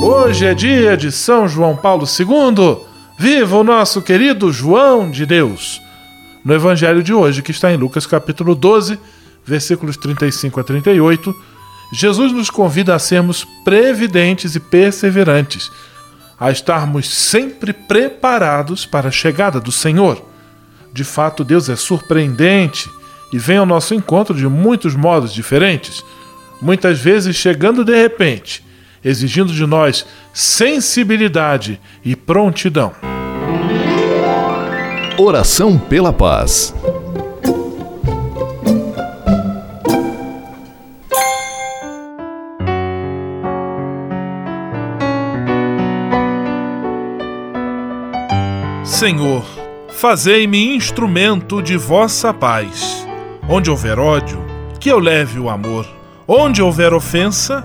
Hoje é dia de São João Paulo II. Viva o nosso querido João de Deus! No Evangelho de hoje, que está em Lucas capítulo 12, versículos 35 a 38, Jesus nos convida a sermos previdentes e perseverantes, a estarmos sempre preparados para a chegada do Senhor. De fato, Deus é surpreendente e vem ao nosso encontro de muitos modos diferentes, muitas vezes chegando de repente, exigindo de nós sensibilidade e prontidão. Oração pela paz. Senhor, fazei-me instrumento de vossa paz. Onde houver ódio, que eu leve o amor. Onde houver ofensa,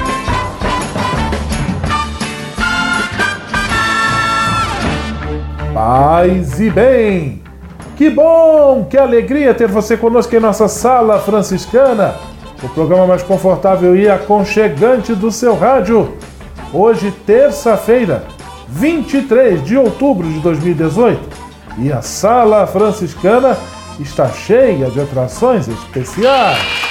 Paz e bem! Que bom, que alegria ter você conosco em nossa Sala Franciscana, o programa mais confortável e aconchegante do seu rádio. Hoje, terça-feira, 23 de outubro de 2018, e a Sala Franciscana está cheia de atrações especiais.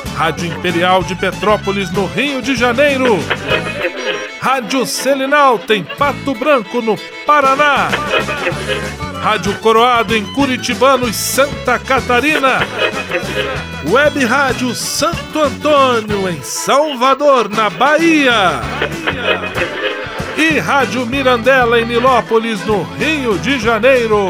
Rádio Imperial de Petrópolis no Rio de Janeiro. Rádio Selinal tem Pato Branco no Paraná. Rádio Coroado em Curitibano e Santa Catarina. Web Rádio Santo Antônio em Salvador, na Bahia. E Rádio Mirandela em Nilópolis, no Rio de Janeiro.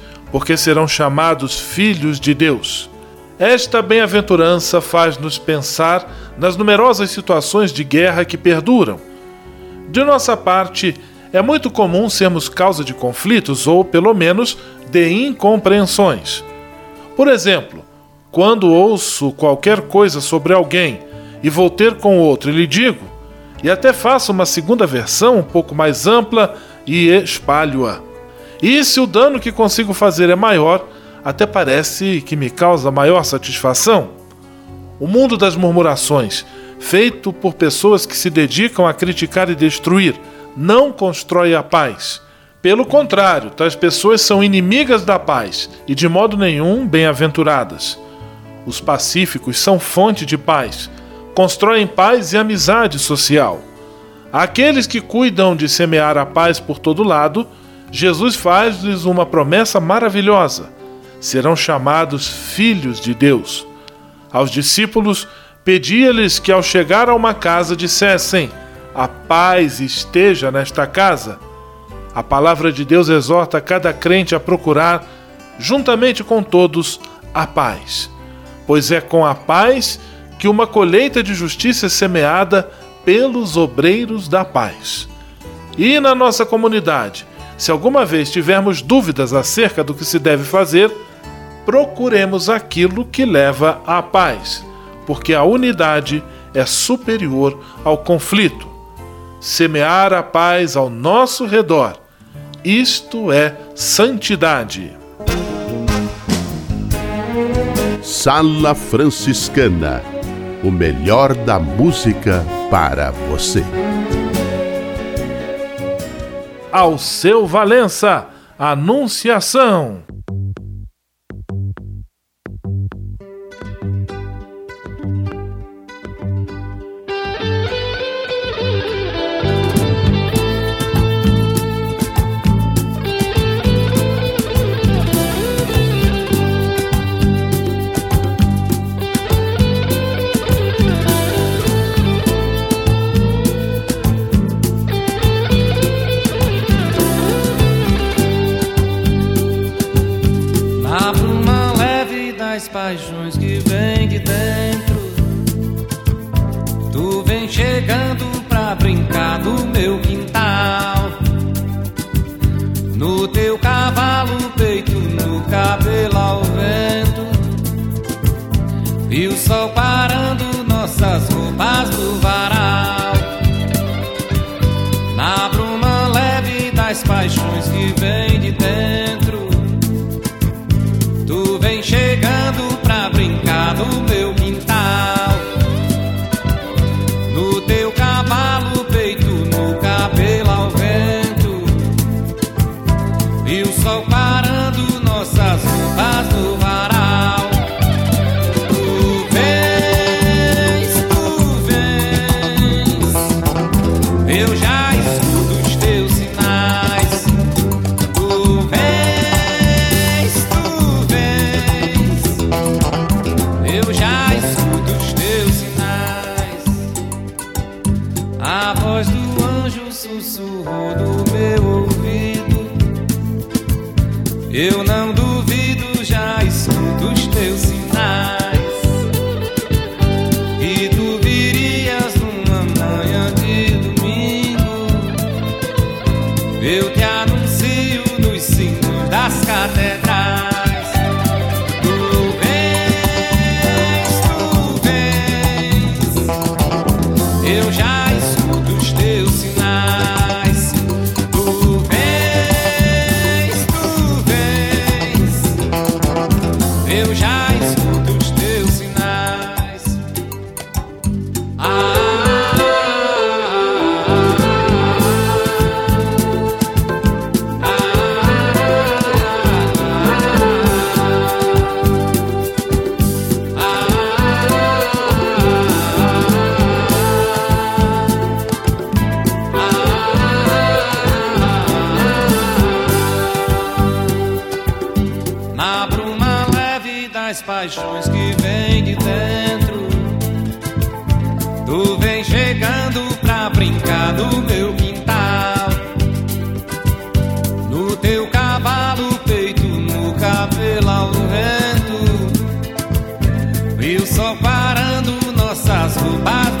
porque serão chamados filhos de Deus. Esta bem-aventurança faz-nos pensar nas numerosas situações de guerra que perduram. De nossa parte, é muito comum sermos causa de conflitos ou, pelo menos, de incompreensões. Por exemplo, quando ouço qualquer coisa sobre alguém e vou ter com outro e lhe digo, e até faço uma segunda versão um pouco mais ampla e espalho-a. E se o dano que consigo fazer é maior, até parece que me causa maior satisfação. O mundo das murmurações, feito por pessoas que se dedicam a criticar e destruir, não constrói a paz. Pelo contrário, tais pessoas são inimigas da paz e de modo nenhum bem-aventuradas. Os pacíficos são fonte de paz, constroem paz e amizade social. Aqueles que cuidam de semear a paz por todo lado, Jesus faz-lhes uma promessa maravilhosa: serão chamados filhos de Deus. Aos discípulos, pedia-lhes que ao chegar a uma casa dissessem: A paz esteja nesta casa. A palavra de Deus exorta cada crente a procurar, juntamente com todos, a paz pois é com a paz que uma colheita de justiça é semeada pelos obreiros da paz. E na nossa comunidade, se alguma vez tivermos dúvidas acerca do que se deve fazer, procuremos aquilo que leva à paz, porque a unidade é superior ao conflito. Semear a paz ao nosso redor, isto é santidade. Sala Franciscana o melhor da música para você. Ao seu Valença, Anunciação. Nossas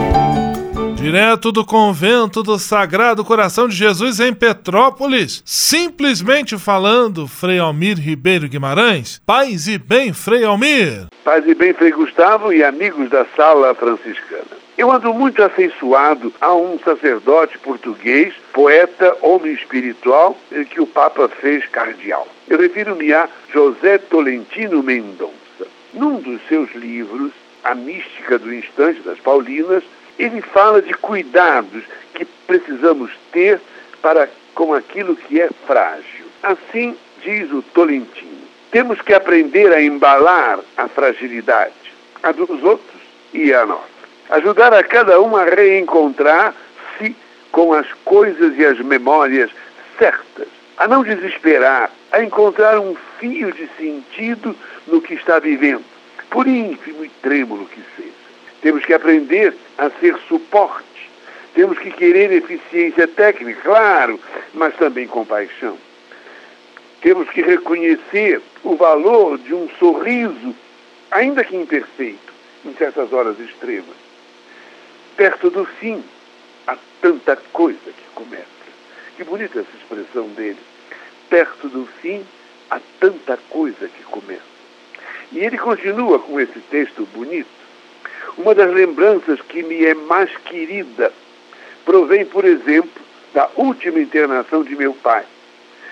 Direto do convento do Sagrado Coração de Jesus em Petrópolis, simplesmente falando, Frei Almir Ribeiro Guimarães. Paz e bem, Frei Almir. Paz e bem, Frei Gustavo e amigos da Sala Franciscana. Eu ando muito afeiçoado a um sacerdote português, poeta, homem espiritual, que o Papa fez cardeal. Eu refiro-me a José Tolentino Mendonça. Num dos seus livros, A Mística do Instante das Paulinas, ele fala de cuidados que precisamos ter para com aquilo que é frágil. Assim diz o Tolentino. Temos que aprender a embalar a fragilidade, a dos outros e a nossa. Ajudar a cada um a reencontrar-se com as coisas e as memórias certas, a não desesperar, a encontrar um fio de sentido no que está vivendo, por ínfimo e trêmulo que seja. Temos que aprender a ser suporte. Temos que querer eficiência técnica, claro, mas também compaixão. Temos que reconhecer o valor de um sorriso, ainda que imperfeito, em certas horas extremas. Perto do fim, há tanta coisa que começa. Que bonita essa expressão dele. Perto do fim, há tanta coisa que começa. E ele continua com esse texto bonito. Uma das lembranças que me é mais querida provém, por exemplo, da última internação de meu pai.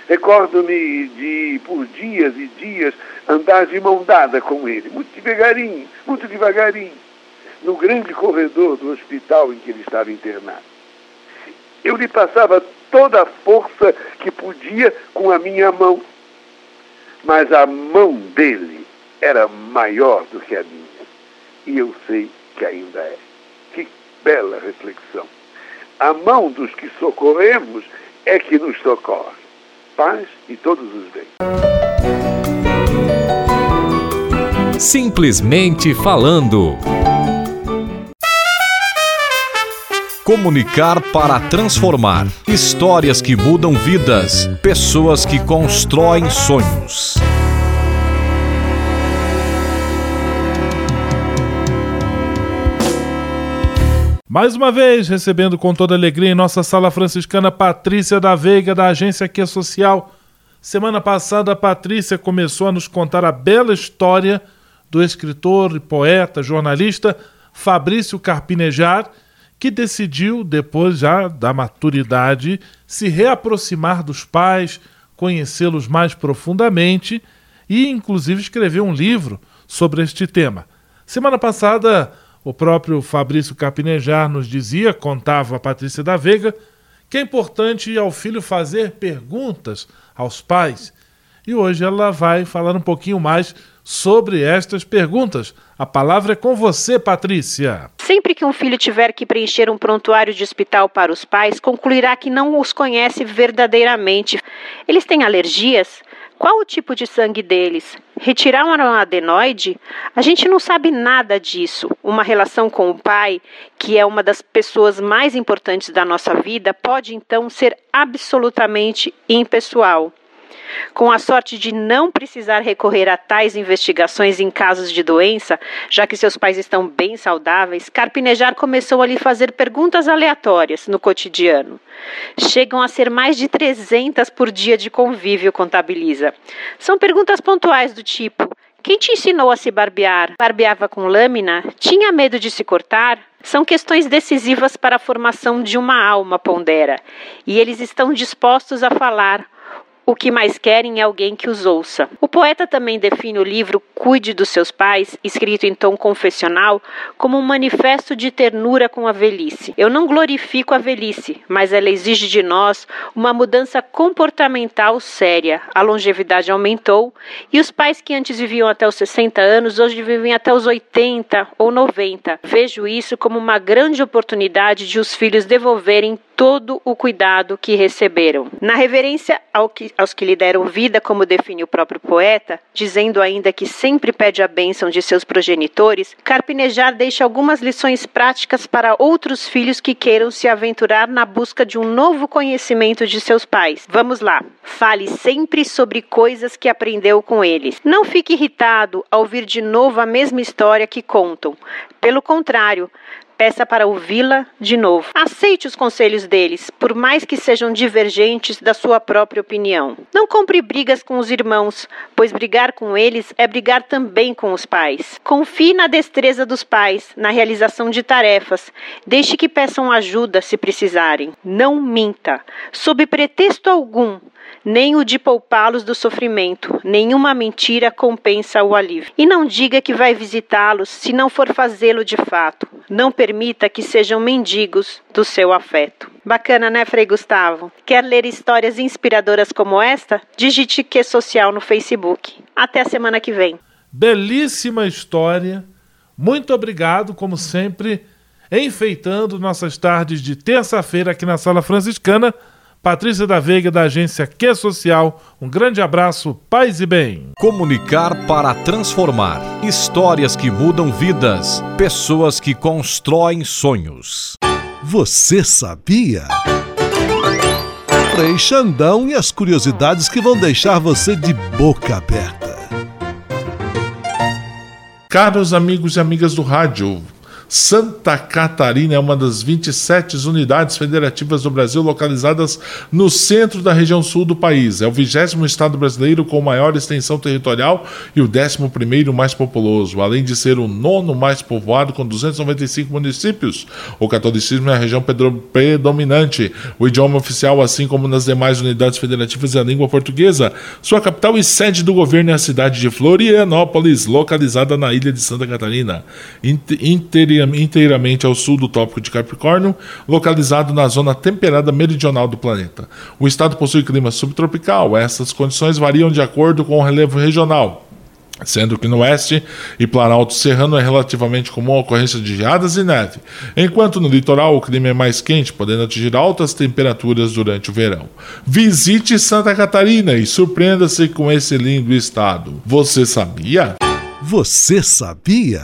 Recordo-me de, por dias e dias, andar de mão dada com ele, muito devagarinho, muito devagarinho, no grande corredor do hospital em que ele estava internado. Eu lhe passava toda a força que podia com a minha mão, mas a mão dele era maior do que a minha. E eu sei que ainda é. Que bela reflexão. A mão dos que socorremos é que nos socorre paz e todos os bens. Simplesmente falando. Comunicar para transformar. Histórias que mudam vidas. Pessoas que constroem sonhos. Mais uma vez, recebendo com toda alegria em nossa sala franciscana Patrícia da Veiga, da agência Aqui Social. Semana passada, a Patrícia começou a nos contar a bela história do escritor, poeta, jornalista Fabrício Carpinejar, que decidiu, depois já da maturidade, se reaproximar dos pais, conhecê-los mais profundamente e, inclusive, escrever um livro sobre este tema. Semana passada, o próprio Fabrício Capinejar nos dizia, contava a Patrícia da Veiga, que é importante ao filho fazer perguntas aos pais. E hoje ela vai falar um pouquinho mais sobre estas perguntas. A palavra é com você, Patrícia. Sempre que um filho tiver que preencher um prontuário de hospital para os pais, concluirá que não os conhece verdadeiramente. Eles têm alergias? Qual o tipo de sangue deles? Retirar um adenoide? A gente não sabe nada disso. Uma relação com o pai, que é uma das pessoas mais importantes da nossa vida, pode então ser absolutamente impessoal. Com a sorte de não precisar recorrer a tais investigações em casos de doença, já que seus pais estão bem saudáveis, Carpinejar começou a lhe fazer perguntas aleatórias no cotidiano. Chegam a ser mais de 300 por dia de convívio, contabiliza. São perguntas pontuais do tipo: quem te ensinou a se barbear? Barbeava com lâmina? Tinha medo de se cortar? São questões decisivas para a formação de uma alma, pondera, e eles estão dispostos a falar o que mais querem é alguém que os ouça. O poeta também define o livro Cuide dos Seus Pais, escrito em tom confessional, como um manifesto de ternura com a velhice. Eu não glorifico a velhice, mas ela exige de nós uma mudança comportamental séria. A longevidade aumentou e os pais que antes viviam até os 60 anos hoje vivem até os 80 ou 90. Vejo isso como uma grande oportunidade de os filhos devolverem todo o cuidado que receberam. Na reverência ao que, aos que lhe deram vida, como define o próprio poeta, dizendo ainda que sempre pede a bênção de seus progenitores, Carpinejar deixa algumas lições práticas para outros filhos que queiram se aventurar na busca de um novo conhecimento de seus pais. Vamos lá. Fale sempre sobre coisas que aprendeu com eles. Não fique irritado ao ouvir de novo a mesma história que contam. Pelo contrário, peça para ouvi-la de novo. Aceite os conselhos deles, por mais que sejam divergentes da sua própria opinião. Não compre brigas com os irmãos, pois brigar com eles é brigar também com os pais. Confie na destreza dos pais, na realização de tarefas. Deixe que peçam ajuda se precisarem. Não minta. Sob pretexto algum, nem o de poupá-los do sofrimento. Nenhuma mentira compensa o alívio. E não diga que vai visitá-los se não for fazê-lo de fato. Não permita que sejam mendigos do seu afeto. Bacana, né, Frei Gustavo? Quer ler histórias inspiradoras como esta? Digite que social no Facebook. Até a semana que vem. Belíssima história. Muito obrigado, como sempre, enfeitando nossas tardes de terça-feira aqui na Sala Franciscana Patrícia da Veiga, da agência Que Social. Um grande abraço, paz e bem. Comunicar para transformar. Histórias que mudam vidas. Pessoas que constroem sonhos. Você sabia? Frei Xandão e as curiosidades que vão deixar você de boca aberta. Caros amigos e amigas do rádio, Santa Catarina é uma das 27 unidades federativas do Brasil localizadas no centro da região sul do país. É o vigésimo estado brasileiro com maior extensão territorial e o décimo primeiro mais populoso, além de ser o nono mais povoado com 295 municípios. O catolicismo é a região predominante. O idioma oficial, assim como nas demais unidades federativas, é a língua portuguesa. Sua capital e sede do governo é a cidade de Florianópolis, localizada na ilha de Santa Catarina. Inter inteiramente ao sul do Tópico de Capricórnio, localizado na zona temperada meridional do planeta. O estado possui clima subtropical. Essas condições variam de acordo com o relevo regional sendo que no oeste e Planalto Serrano é relativamente comum a ocorrência de geadas e neve, enquanto no litoral o clima é mais quente, podendo atingir altas temperaturas durante o verão. Visite Santa Catarina e surpreenda-se com esse lindo estado. Você sabia? Você sabia?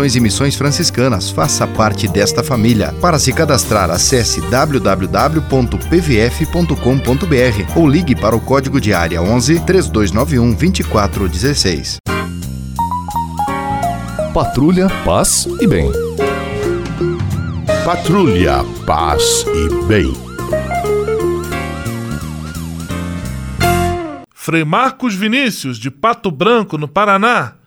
Vocações e Missões Franciscanas. Faça parte desta família. Para se cadastrar, acesse www.pvf.com.br ou ligue para o código de área 11 3291 2416. Patrulha, paz e bem. Patrulha, paz e bem. Frei Marcos Vinícius, de Pato Branco, no Paraná,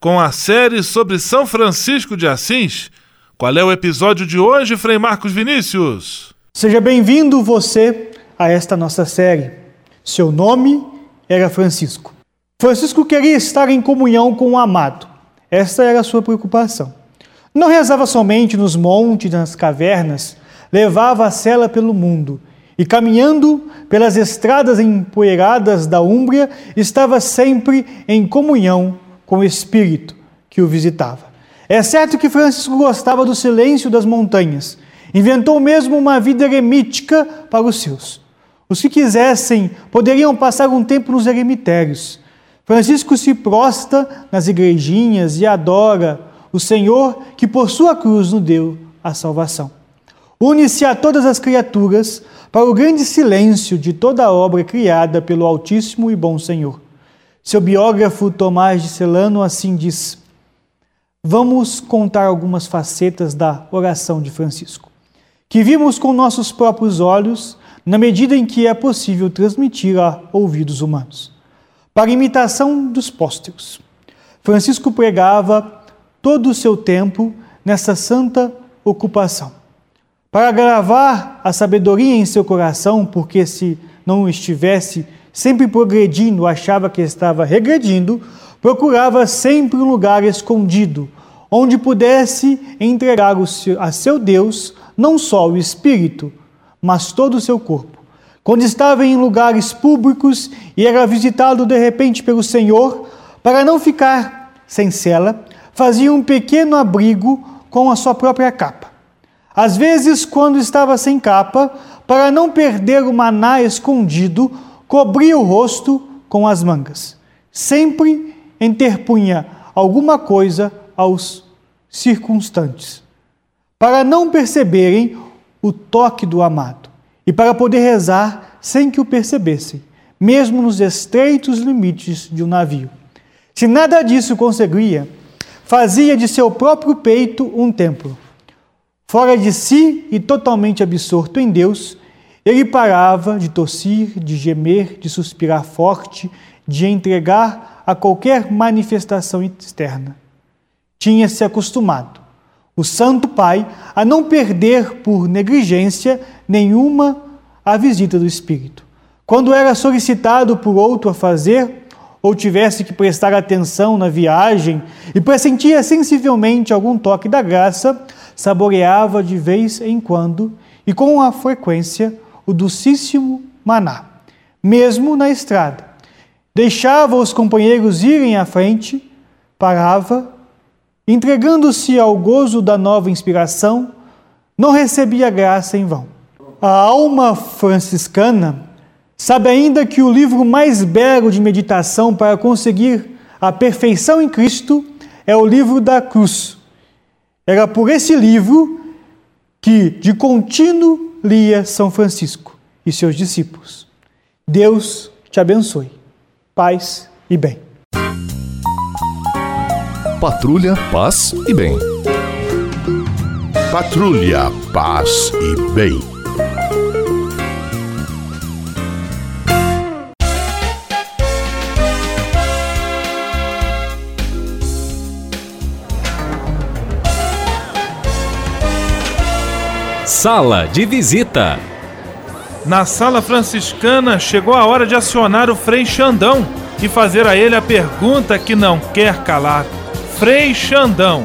com a série sobre São Francisco de Assis. Qual é o episódio de hoje, Frei Marcos Vinícius? Seja bem-vindo você a esta nossa série. Seu nome era Francisco. Francisco queria estar em comunhão com o amado. Essa era a sua preocupação. Não rezava somente nos montes, nas cavernas, levava a cela pelo mundo e, caminhando pelas estradas empoeiradas da Úmbria, estava sempre em comunhão com o espírito que o visitava. É certo que Francisco gostava do silêncio das montanhas. Inventou mesmo uma vida eremítica para os seus. Os que quisessem poderiam passar um tempo nos eremitérios. Francisco se prosta nas igrejinhas e adora o Senhor que por sua cruz nos deu a salvação. Une-se a todas as criaturas para o grande silêncio de toda a obra criada pelo Altíssimo e Bom Senhor. Seu biógrafo Tomás de Celano assim diz: Vamos contar algumas facetas da oração de Francisco, que vimos com nossos próprios olhos na medida em que é possível transmitir a ouvidos humanos. Para imitação dos pósteros, Francisco pregava todo o seu tempo nessa santa ocupação. Para gravar a sabedoria em seu coração, porque se não estivesse sempre progredindo, achava que estava regredindo, procurava sempre um lugar escondido, onde pudesse entregar a seu Deus não só o espírito, mas todo o seu corpo. Quando estava em lugares públicos e era visitado de repente pelo Senhor, para não ficar sem cela, fazia um pequeno abrigo com a sua própria capa. Às vezes, quando estava sem capa, para não perder o maná escondido, cobria o rosto com as mangas. Sempre interpunha alguma coisa aos circunstantes, para não perceberem o toque do amado e para poder rezar sem que o percebessem, mesmo nos estreitos limites de um navio. Se nada disso conseguia, fazia de seu próprio peito um templo. Fora de si e totalmente absorto em Deus, ele parava de tossir, de gemer, de suspirar forte, de entregar a qualquer manifestação externa. Tinha-se acostumado, o Santo Pai, a não perder por negligência nenhuma a visita do Espírito. Quando era solicitado por outro a fazer, ou tivesse que prestar atenção na viagem e pressentia sensivelmente algum toque da graça, saboreava de vez em quando e com a frequência o docíssimo maná, mesmo na estrada. Deixava os companheiros irem à frente, parava, entregando-se ao gozo da nova inspiração, não recebia graça em vão. A alma franciscana sabe ainda que o livro mais belo de meditação para conseguir a perfeição em Cristo é o livro da cruz. Era por esse livro que, de contínuo, lia São Francisco e seus discípulos. Deus te abençoe. Paz e bem. Patrulha, paz e bem. Patrulha, paz e bem. Sala de visita. Na sala franciscana chegou a hora de acionar o Frei Xandão e fazer a ele a pergunta que não quer calar. Frei Xandão,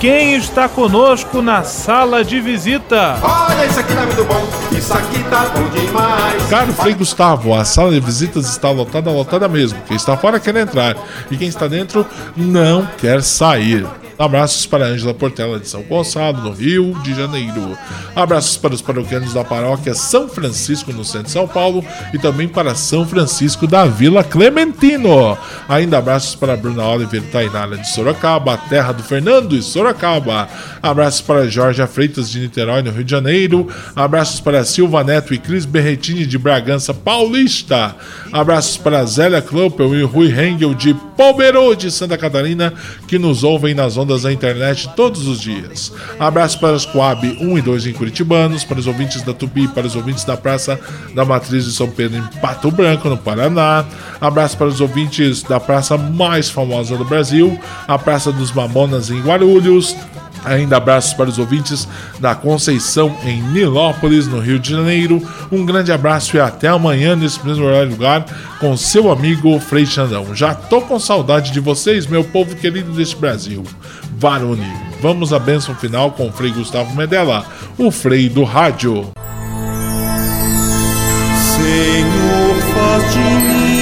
quem está conosco na sala de visita? Olha, isso aqui tá muito bom, isso aqui tá bom demais. Caro Frei Gustavo, a sala de visitas está lotada, lotada mesmo. Quem está fora quer entrar e quem está dentro não quer sair. Abraços para Ângela Portela de São Gonçalo, no Rio de Janeiro. Abraços para os paroquianos da paróquia São Francisco, no centro de São Paulo, e também para São Francisco da Vila Clementino. Ainda abraços para Bruna Oliveira Tainara de Sorocaba, terra do Fernando e Sorocaba. Abraços para Jorge Freitas de Niterói, no Rio de Janeiro. Abraços para Silva Neto e Cris Berretini de Bragança Paulista. Abraços para Zélia Kloppel e Rui Hengel de Palmeiro de Santa Catarina, que nos ouvem nas ondas da internet todos os dias. Abraço para os Coab 1 e 2 em Curitibanos, para os ouvintes da Tupi, para os ouvintes da Praça da Matriz de São Pedro em Pato Branco, no Paraná. Abraço para os ouvintes da praça mais famosa do Brasil, a Praça dos Mamonas em Guarulhos. Ainda abraços para os ouvintes da Conceição em Nilópolis, no Rio de Janeiro. Um grande abraço e até amanhã nesse mesmo horário lugar com seu amigo Frei Xandão. Já tô com saudade de vocês, meu povo querido deste Brasil. Varone, vamos à bênção final com o Frei Gustavo Medella, o Frei do Rádio. Senhor, faz de mim